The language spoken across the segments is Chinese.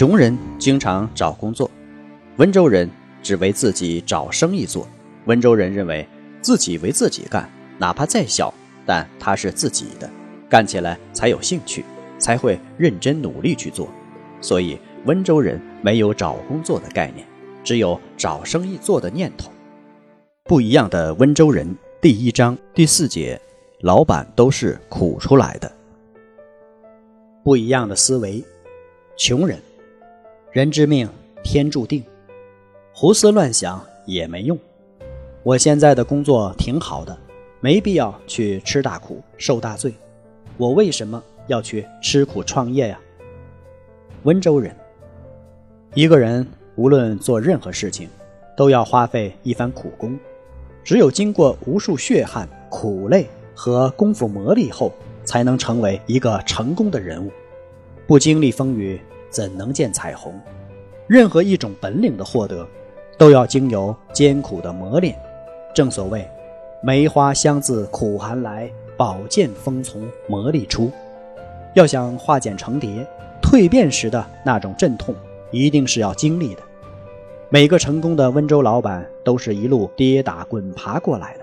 穷人经常找工作，温州人。只为自己找生意做，温州人认为自己为自己干，哪怕再小，但他是自己的，干起来才有兴趣，才会认真努力去做。所以温州人没有找工作的概念，只有找生意做的念头。不一样的温州人，第一章第四节，老板都是苦出来的。不一样的思维，穷人，人之命天注定。胡思乱想也没用。我现在的工作挺好的，没必要去吃大苦、受大罪。我为什么要去吃苦创业呀？温州人，一个人无论做任何事情，都要花费一番苦功。只有经过无数血汗、苦累和功夫磨砺后，才能成为一个成功的人物。不经历风雨，怎能见彩虹？任何一种本领的获得。都要经由艰苦的磨练，正所谓“梅花香自苦寒来，宝剑锋从磨砺出”。要想化茧成蝶，蜕变时的那种阵痛，一定是要经历的。每个成功的温州老板都是一路跌打滚爬过来的。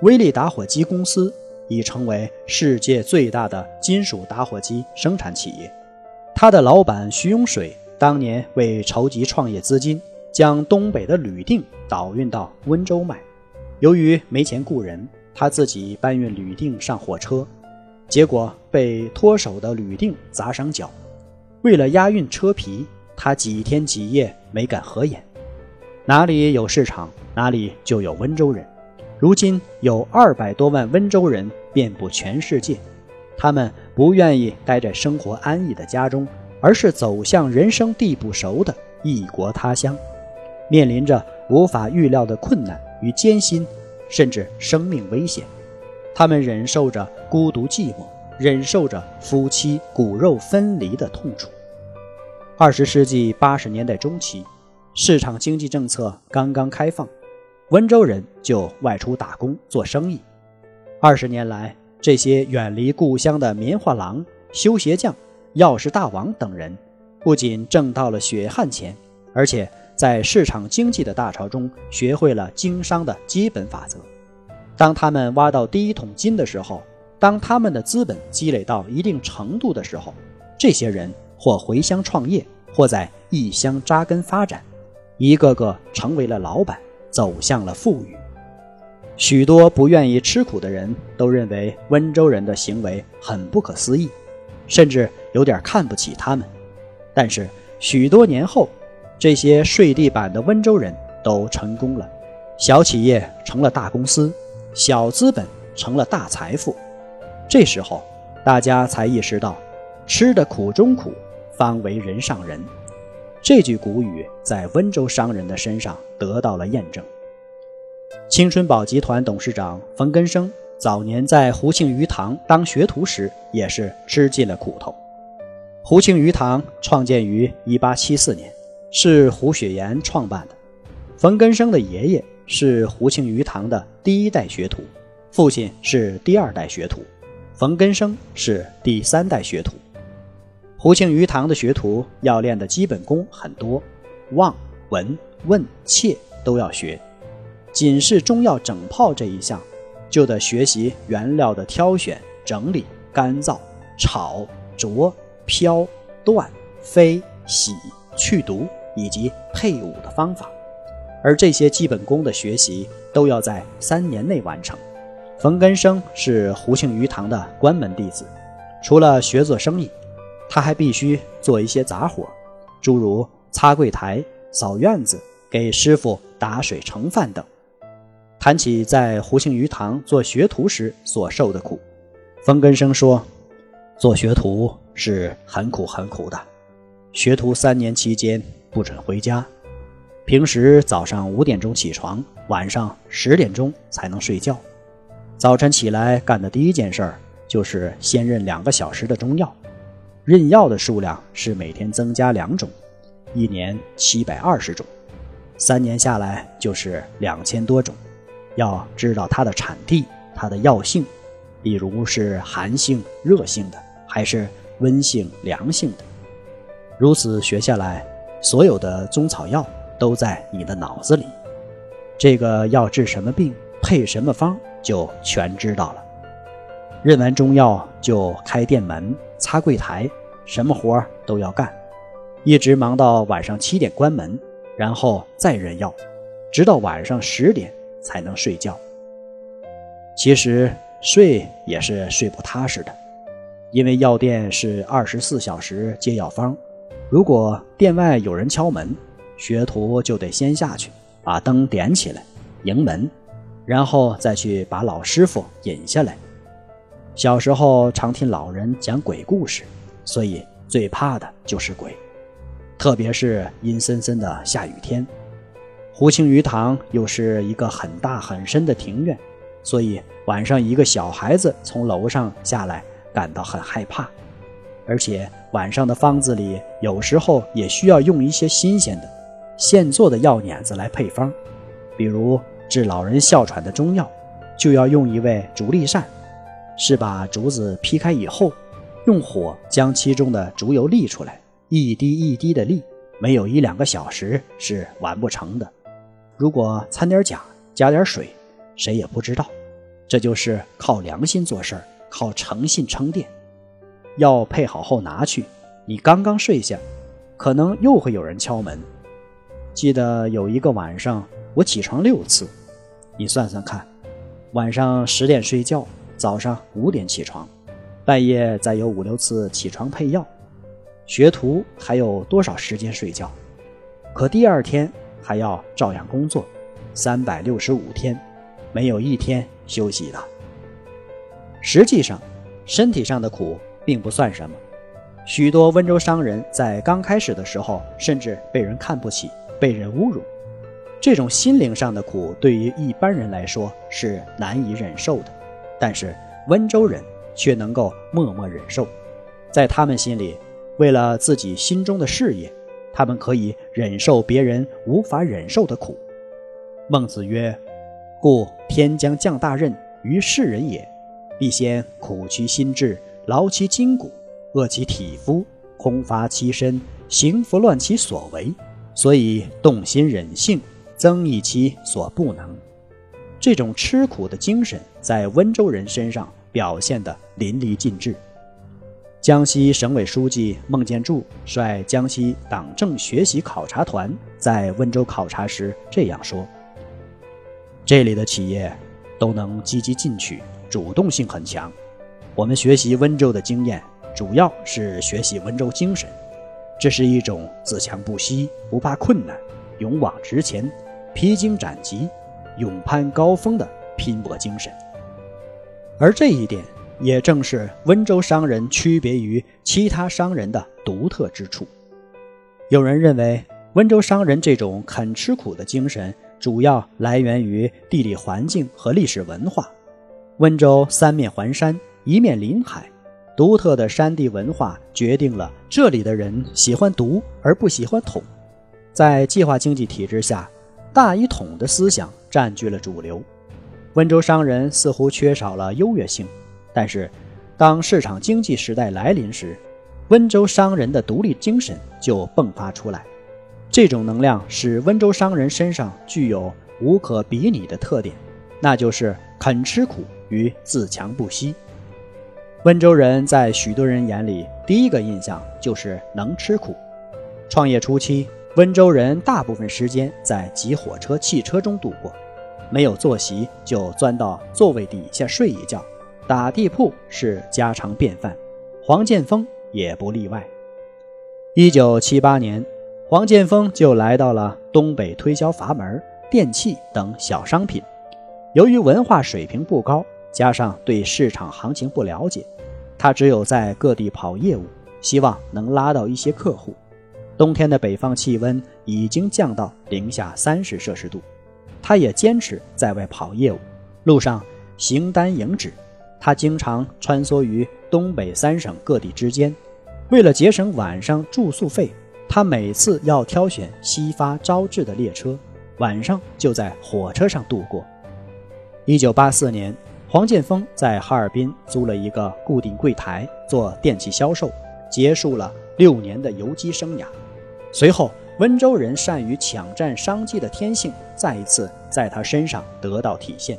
威力打火机公司已成为世界最大的金属打火机生产企业。他的老板徐永水当年为筹集创业资金。将东北的铝锭倒运到温州卖，由于没钱雇人，他自己搬运铝锭上火车，结果被脱手的铝锭砸伤脚。为了押运车皮，他几天几夜没敢合眼。哪里有市场，哪里就有温州人。如今有二百多万温州人遍布全世界，他们不愿意待在生活安逸的家中，而是走向人生地不熟的异国他乡。面临着无法预料的困难与艰辛，甚至生命危险，他们忍受着孤独寂寞，忍受着夫妻骨肉分离的痛楚。二十世纪八十年代中期，市场经济政策刚刚开放，温州人就外出打工做生意。二十年来，这些远离故乡的棉花郎、修鞋匠、钥匙大王等人，不仅挣到了血汗钱，而且。在市场经济的大潮中，学会了经商的基本法则。当他们挖到第一桶金的时候，当他们的资本积累到一定程度的时候，这些人或回乡创业，或在异乡扎根发展，一个个成为了老板，走向了富裕。许多不愿意吃苦的人都认为温州人的行为很不可思议，甚至有点看不起他们。但是许多年后，这些睡地板的温州人都成功了，小企业成了大公司，小资本成了大财富。这时候，大家才意识到，吃的苦中苦，方为人上人。这句古语在温州商人的身上得到了验证。青春宝集团董事长冯根生早年在胡庆余堂当学徒时，也是吃尽了苦头。胡庆余堂创建于1874年。是胡雪岩创办的。冯根生的爷爷是胡庆余堂的第一代学徒，父亲是第二代学徒，冯根生是第三代学徒。胡庆余堂的学徒要练的基本功很多，望、闻、问、切都要学。仅是中药整泡这一项，就得学习原料的挑选、整理、干燥、炒、灼、飘、断、飞、洗、去毒。以及配伍的方法，而这些基本功的学习都要在三年内完成。冯根生是胡庆余堂的关门弟子，除了学做生意，他还必须做一些杂活，诸如擦柜台、扫院子、给师傅打水盛饭等。谈起在胡庆余堂做学徒时所受的苦，冯根生说：“做学徒是很苦很苦的，学徒三年期间不准回家，平时早上五点钟起床，晚上十点钟才能睡觉。早晨起来干的第一件事儿就是先认两个小时的中药，认药的数量是每天增加两种，一年七百二十种，三年下来就是两千多种。要知道它的产地，它的药性。”比如是寒性、热性的，还是温性、凉性的？如此学下来，所有的中草药都在你的脑子里。这个要治什么病，配什么方，就全知道了。认完中药就开店门、擦柜台，什么活都要干，一直忙到晚上七点关门，然后再认药，直到晚上十点才能睡觉。其实。睡也是睡不踏实的，因为药店是二十四小时接药方。如果店外有人敲门，学徒就得先下去把灯点起来迎门，然后再去把老师傅引下来。小时候常听老人讲鬼故事，所以最怕的就是鬼，特别是阴森森的下雨天。湖清鱼塘又是一个很大很深的庭院。所以晚上一个小孩子从楼上下来，感到很害怕，而且晚上的方子里有时候也需要用一些新鲜的、现做的药碾子来配方，比如治老人哮喘的中药，就要用一味竹立扇，是把竹子劈开以后，用火将其中的竹油沥出来，一滴一滴的沥，没有一两个小时是完不成的。如果掺点假，加点水。谁也不知道，这就是靠良心做事，靠诚信撑店。药配好后拿去，你刚刚睡下，可能又会有人敲门。记得有一个晚上，我起床六次，你算算看，晚上十点睡觉，早上五点起床，半夜再有五六次起床配药，学徒还有多少时间睡觉？可第二天还要照样工作，三百六十五天。没有一天休息的。实际上，身体上的苦并不算什么。许多温州商人在刚开始的时候，甚至被人看不起，被人侮辱。这种心灵上的苦，对于一般人来说是难以忍受的，但是温州人却能够默默忍受。在他们心里，为了自己心中的事业，他们可以忍受别人无法忍受的苦。孟子曰。故天将降大任于世人也，必先苦其心志，劳其筋骨，饿其体肤，空乏其身，行拂乱其所为，所以动心忍性，增益其所不能。这种吃苦的精神在温州人身上表现得淋漓尽致。江西省委书记孟建柱率江西党政学习考察团在温州考察时这样说。这里的企业都能积极进取，主动性很强。我们学习温州的经验，主要是学习温州精神，这是一种自强不息、不怕困难、勇往直前、披荆斩棘、勇攀高峰的拼搏精神。而这一点，也正是温州商人区别于其他商人的独特之处。有人认为，温州商人这种肯吃苦的精神。主要来源于地理环境和历史文化。温州三面环山，一面临海，独特的山地文化决定了这里的人喜欢独而不喜欢统。在计划经济体制下，大一统的思想占据了主流。温州商人似乎缺少了优越性，但是当市场经济时代来临时，温州商人的独立精神就迸发出来。这种能量使温州商人身上具有无可比拟的特点，那就是肯吃苦与自强不息。温州人在许多人眼里，第一个印象就是能吃苦。创业初期，温州人大部分时间在挤火车、汽车中度过，没有坐席就钻到座位底下睡一觉，打地铺是家常便饭。黄建峰也不例外。一九七八年。黄建峰就来到了东北推销阀门、电器等小商品。由于文化水平不高，加上对市场行情不了解，他只有在各地跑业务，希望能拉到一些客户。冬天的北方气温已经降到零下三十摄氏度，他也坚持在外跑业务，路上形单影只。他经常穿梭于东北三省各地之间，为了节省晚上住宿费，他每次要挑选西发招致的列车，晚上就在火车上度过。一九八四年，黄建峰在哈尔滨租了一个固定柜台做电器销售，结束了六年的游击生涯。随后，温州人善于抢占商机的天性再一次在他身上得到体现。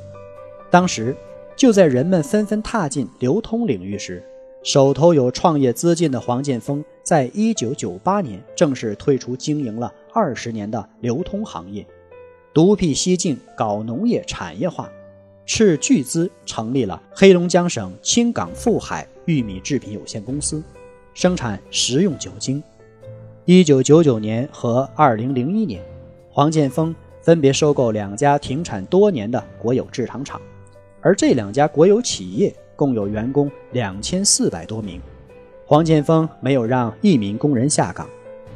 当时。就在人们纷纷踏进流通领域时，手头有创业资金的黄建峰，在1998年正式退出经营了二十年的流通行业，独辟蹊径搞农业产业化，斥巨资成立了黑龙江省青港富海玉米制品有限公司，生产食用酒精。1999年和2001年，黄建峰分别收购两家停产多年的国有制糖厂。而这两家国有企业共有员工两千四百多名，黄建峰没有让一名工人下岗。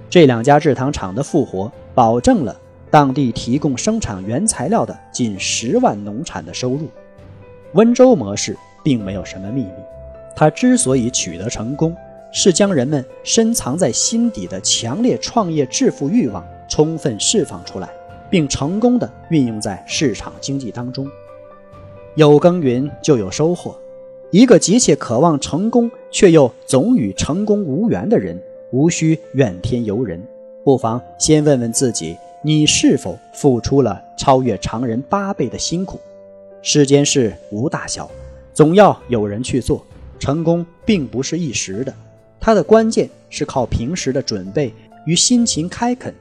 这两家制糖厂的复活，保证了当地提供生产原材料的近十万农产的收入。温州模式并没有什么秘密，它之所以取得成功，是将人们深藏在心底的强烈创业致富欲望充分释放出来，并成功的运用在市场经济当中。有耕耘就有收获，一个急切渴望成功却又总与成功无缘的人，无需怨天尤人，不妨先问问自己：你是否付出了超越常人八倍的辛苦？世间事无大小，总要有人去做。成功并不是一时的，它的关键是靠平时的准备与辛勤开垦。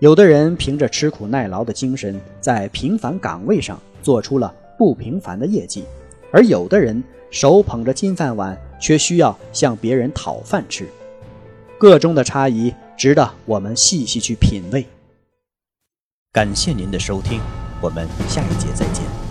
有的人凭着吃苦耐劳的精神，在平凡岗位上做出了。不平凡的业绩，而有的人手捧着金饭碗，却需要向别人讨饭吃。个中的差异值得我们细细去品味。感谢您的收听，我们下一节再见。